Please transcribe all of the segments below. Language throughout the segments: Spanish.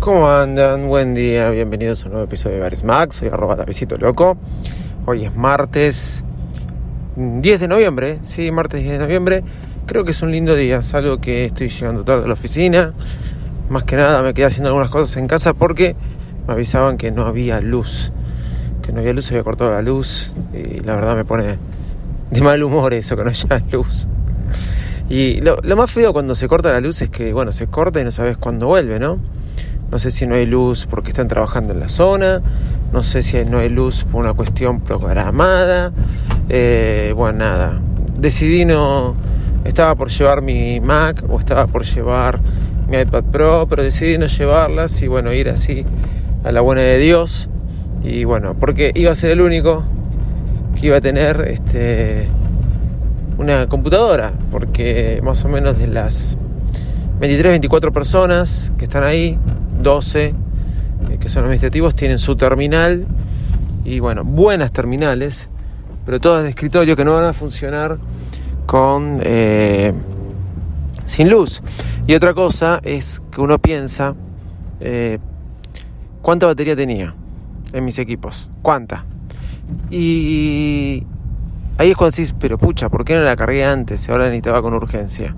¿Cómo andan? Buen día, bienvenidos a un nuevo episodio de Bares Max. Soy arroba tapecito loco. Hoy es martes 10 de noviembre, sí, martes 10 de noviembre. Creo que es un lindo día, salvo que estoy llegando tarde a la oficina. Más que nada me quedé haciendo algunas cosas en casa porque me avisaban que no había luz. Que no había luz, se había cortado la luz. Y la verdad me pone de mal humor eso, que no haya luz. Y lo, lo más feo cuando se corta la luz es que, bueno, se corta y no sabes cuándo vuelve, ¿no? No sé si no hay luz porque están trabajando en la zona. No sé si no hay luz por una cuestión programada. Eh, bueno, nada. Decidí no... Estaba por llevar mi Mac o estaba por llevar mi iPad Pro, pero decidí no llevarlas y bueno, ir así a la buena de Dios. Y bueno, porque iba a ser el único que iba a tener este una computadora, porque más o menos de las 23, 24 personas que están ahí, 12 eh, que son administrativos tienen su terminal y bueno, buenas terminales, pero todas de escritorio que no van a funcionar con eh, sin luz. Y otra cosa es que uno piensa eh, cuánta batería tenía en mis equipos, cuánta. Y ahí es cuando decís, pero pucha, ¿por qué no la cargué antes? Ahora necesitaba con urgencia.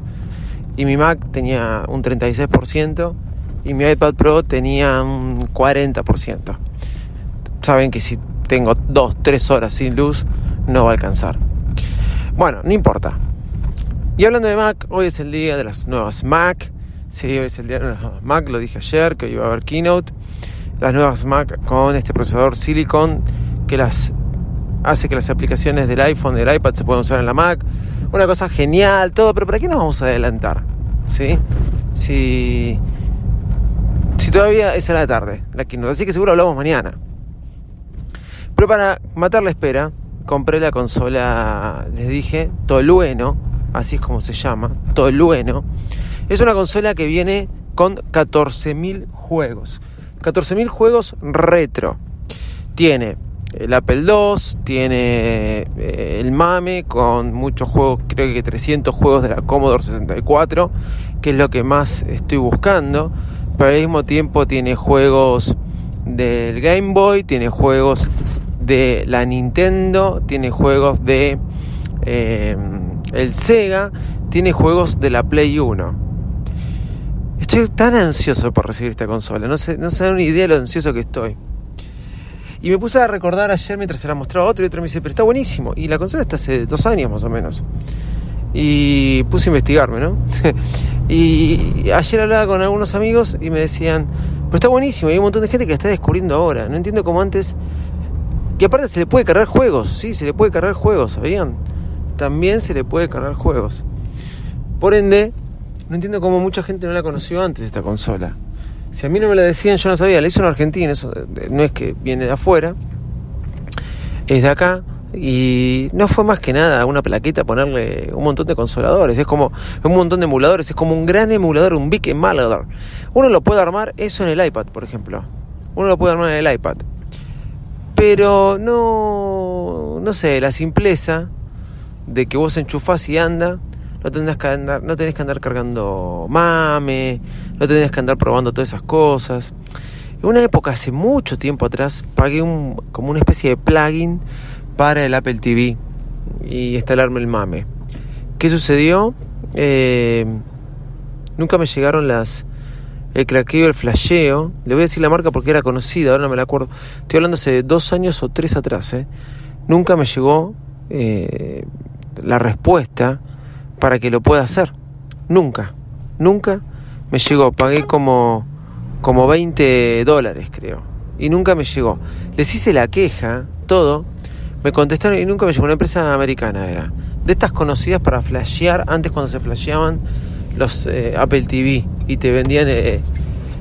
Y mi Mac tenía un 36% y mi iPad Pro tenía un 40%. Saben que si tengo 2, 3 horas sin luz, no va a alcanzar. Bueno, no importa. Y hablando de Mac, hoy es el día de las nuevas Mac. Sí, hoy es el día de las nuevas Mac, lo dije ayer que iba a haber keynote. Las nuevas Mac con este procesador Silicon que las hace que las aplicaciones del iPhone, del iPad se puedan usar en la Mac. Una cosa genial, todo, pero ¿para qué nos vamos a adelantar? ¿Sí? Si, si todavía es a la tarde, la keynote, así que seguro hablamos mañana. Pero para matar la espera, compré la consola, les dije, Tolueno, así es como se llama, Tolueno. Es una consola que viene con 14.000 juegos. 14.000 juegos retro. Tiene el Apple II, tiene eh, el MAME con muchos juegos, creo que 300 juegos de la Commodore 64, que es lo que más estoy buscando, pero al mismo tiempo tiene juegos del Game Boy, tiene juegos de la Nintendo, tiene juegos de eh, el Sega, tiene juegos de la Play 1. Estoy tan ansioso por recibir esta consola, no se, no dan una idea de lo ansioso que estoy. Y me puse a recordar ayer mientras se la mostraba otro y otro me dice, pero está buenísimo. Y la consola está hace dos años más o menos. Y puse a investigarme, ¿no? y ayer hablaba con algunos amigos y me decían, pero está buenísimo. Y hay un montón de gente que la está descubriendo ahora. No entiendo cómo antes... Y aparte se le puede cargar juegos, sí, se le puede cargar juegos, ¿sabían? También se le puede cargar juegos. Por ende, no entiendo cómo mucha gente no la conoció antes esta consola. Si a mí no me la decían, yo no sabía. La hizo en Argentina, eso no es que viene de afuera, es de acá. Y no fue más que nada una plaqueta ponerle un montón de consoladores. Es como un montón de emuladores. Es como un gran emulador, un big emulador. Uno lo puede armar eso en el iPad, por ejemplo. Uno lo puede armar en el iPad. Pero no, no sé, la simpleza de que vos enchufás y anda no tenés que andar, no tenés que andar cargando mame, no tenés que andar probando todas esas cosas. En una época, hace mucho tiempo atrás, pagué un, como una especie de plugin para el Apple TV y instalarme el mame. ¿Qué sucedió? Eh, nunca me llegaron las el craqueo, el flasheo. Le voy a decir la marca porque era conocida, ahora no me la acuerdo. Estoy hablando hace dos años o tres atrás. ¿eh? Nunca me llegó eh, la respuesta para que lo pueda hacer. Nunca, nunca me llegó. Pagué como, como 20 dólares, creo. Y nunca me llegó. Les hice la queja, todo. Me contestaron y nunca me llegó. Una empresa americana era. De estas conocidas para flashear, antes cuando se flasheaban los eh, Apple TV y te vendían eh,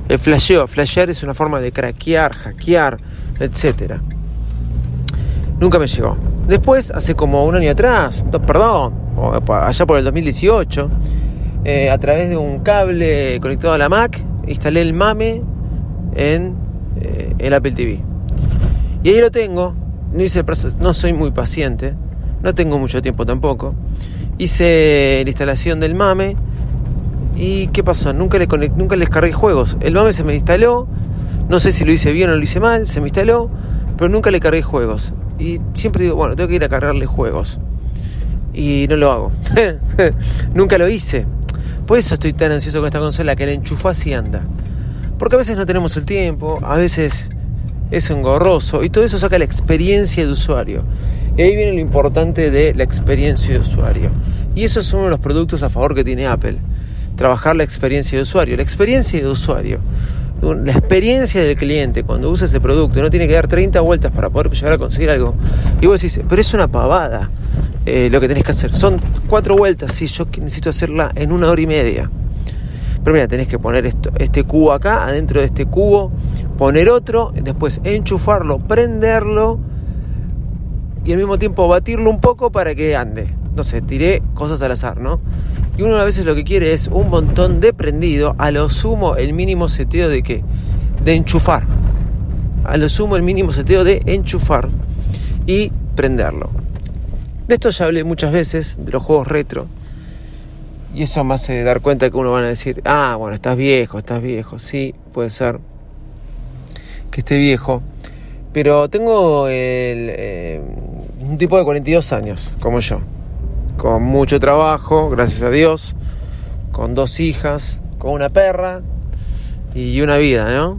el flasheo. Flashear es una forma de craquear, hackear, etc. Nunca me llegó. Después, hace como un año atrás, perdón, allá por el 2018, eh, a través de un cable conectado a la Mac, instalé el MAME en el Apple TV. Y ahí lo tengo. No, hice no soy muy paciente, no tengo mucho tiempo tampoco. Hice la instalación del MAME ¿Y qué pasó? Nunca le, nunca les cargué juegos. El MAME se me instaló, no sé si lo hice bien o lo hice mal, se me instaló, pero nunca le cargué juegos. Y siempre digo, bueno, tengo que ir a cargarle juegos. Y no lo hago. nunca lo hice. Por eso estoy tan ansioso con esta consola que la enchufás y anda. Porque a veces no tenemos el tiempo, a veces es engorroso y todo eso saca la experiencia de usuario. Y ahí viene lo importante de la experiencia de usuario. Y eso es uno de los productos a favor que tiene Apple trabajar la experiencia de usuario. La experiencia de usuario, la experiencia del cliente cuando usa ese producto, no tiene que dar 30 vueltas para poder llegar a conseguir algo. Y vos decís, pero es una pavada eh, lo que tenés que hacer. Son cuatro vueltas, sí, yo necesito hacerla en una hora y media. Pero mira, tenés que poner esto, este cubo acá, adentro de este cubo, poner otro, después enchufarlo, prenderlo y al mismo tiempo batirlo un poco para que ande. No sé, tiré cosas al azar, ¿no? Y uno a veces lo que quiere es un montón de prendido, a lo sumo el mínimo seteo de qué? De enchufar. A lo sumo el mínimo seteo de enchufar y prenderlo. De esto ya hablé muchas veces, de los juegos retro. Y eso me hace dar cuenta que uno van a decir, ah, bueno, estás viejo, estás viejo. Sí, puede ser que esté viejo. Pero tengo eh, un tipo de 42 años, como yo con mucho trabajo, gracias a Dios, con dos hijas, con una perra y una vida, ¿no?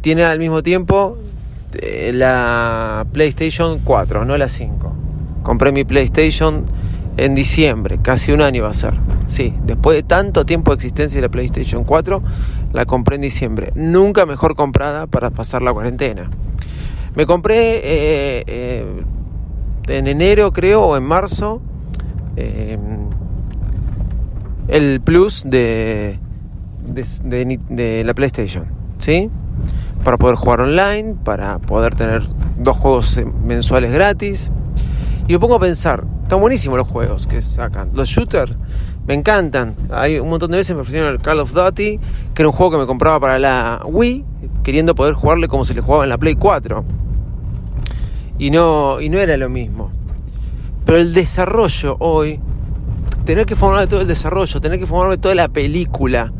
Tiene al mismo tiempo eh, la PlayStation 4, no la 5. Compré mi PlayStation en diciembre, casi un año va a ser. Sí, después de tanto tiempo de existencia de la PlayStation 4, la compré en diciembre. Nunca mejor comprada para pasar la cuarentena. Me compré eh, eh, en enero, creo, o en marzo, eh, el plus de, de, la PlayStation, ¿sí? Para poder jugar online, para poder tener dos juegos mensuales gratis. Y me pongo a pensar, están buenísimos los juegos que sacan. Los shooters me encantan. Hay un montón de veces me ofrecieron el Call of Duty, que era un juego que me compraba para la Wii, queriendo poder jugarle como se le jugaba en la Play 4. Y no, y no era lo mismo. Pero el desarrollo hoy, tener que formar todo el desarrollo, tener que formar toda la película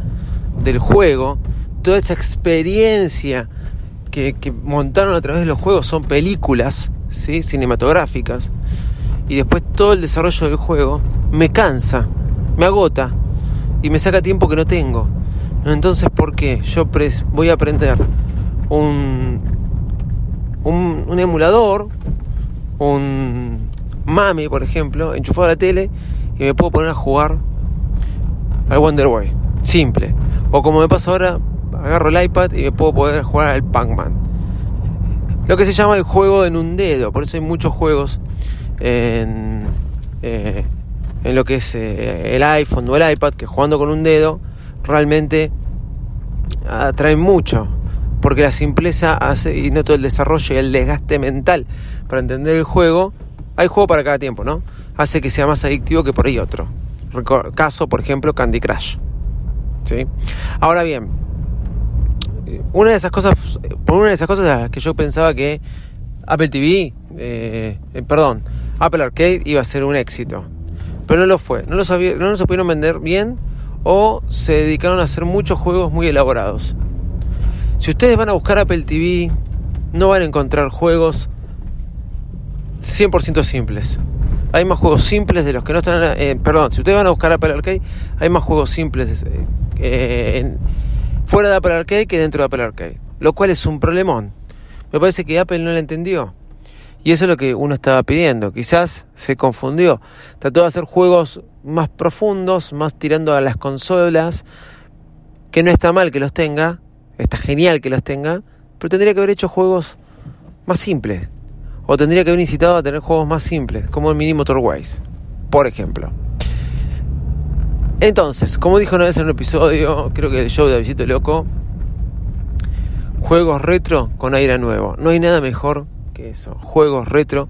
del juego, toda esa experiencia que, montaron a través de los juegos son películas ¿sí? cinematográficas. Y después todo el desarrollo del juego me cansa, me agota y me saca tiempo que no tengo. Entonces, ¿por qué? Yo voy a aprender un, un, un emulador, un, Mami, por ejemplo, enchufado la tele y me puedo poner a jugar al Wonder Boy. Simple. O como me pasa ahora, agarro el iPad y me puedo poder jugar al Pac-Man. Lo que se llama el juego en un dedo. Por eso hay muchos juegos en, eh, en lo que es eh, el iPhone o el iPad que jugando con un dedo realmente atraen mucho. Porque la simpleza hace y no todo el desarrollo y el desgaste mental para entender el juego hay juego para cada tiempo, ¿no? Hace que sea más adictivo que por ahí otro. Caso, por ejemplo, Candy Crush. ¿Sí? Ahora bien, una de esas cosas, una de esas cosas que yo pensaba que Apple TV, eh, eh, perdón, Apple Arcade iba a ser un éxito. Pero no lo fue. No lo, sabía, no lo supieron vender bien o se dedicaron a hacer muchos juegos muy elaborados. Si ustedes van a buscar Apple TV, no van a encontrar juegos 100% simples. Hay más juegos simples de los que no están... Eh, perdón, si ustedes van a buscar Apple Arcade, hay más juegos simples eh, fuera de Apple Arcade que dentro de Apple Arcade. Lo cual es un problemón. Me parece que Apple no lo entendió. Y eso es lo que uno estaba pidiendo. Quizás se confundió. Trató de hacer juegos más profundos, más tirando a las consolas. Que no está mal que los tenga. Está genial que los tenga. Pero tendría que haber hecho juegos más simples. O tendría que haber incitado a tener juegos más simples, como el Mini Motorways, por ejemplo. Entonces, como dijo una vez en un episodio, creo que el show de Visito Loco, juegos retro con aire nuevo. No hay nada mejor que eso, juegos retro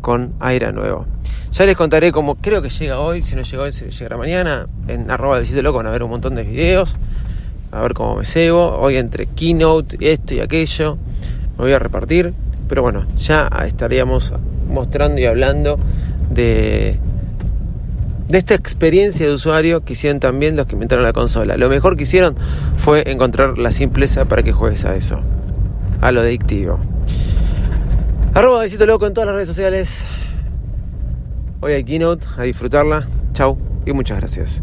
con aire nuevo. Ya les contaré cómo creo que llega hoy, si no llega hoy, si llegará mañana, en arroba de Visito Loco van a ver un montón de videos, a ver cómo me cebo. Hoy entre keynote, esto y aquello, me voy a repartir. Pero bueno, ya estaríamos mostrando y hablando de, de esta experiencia de usuario que hicieron también los que inventaron la consola. Lo mejor que hicieron fue encontrar la simpleza para que juegues a eso, a lo adictivo. Arroba besito loco en todas las redes sociales. Hoy hay keynote, a disfrutarla. Chau y muchas gracias.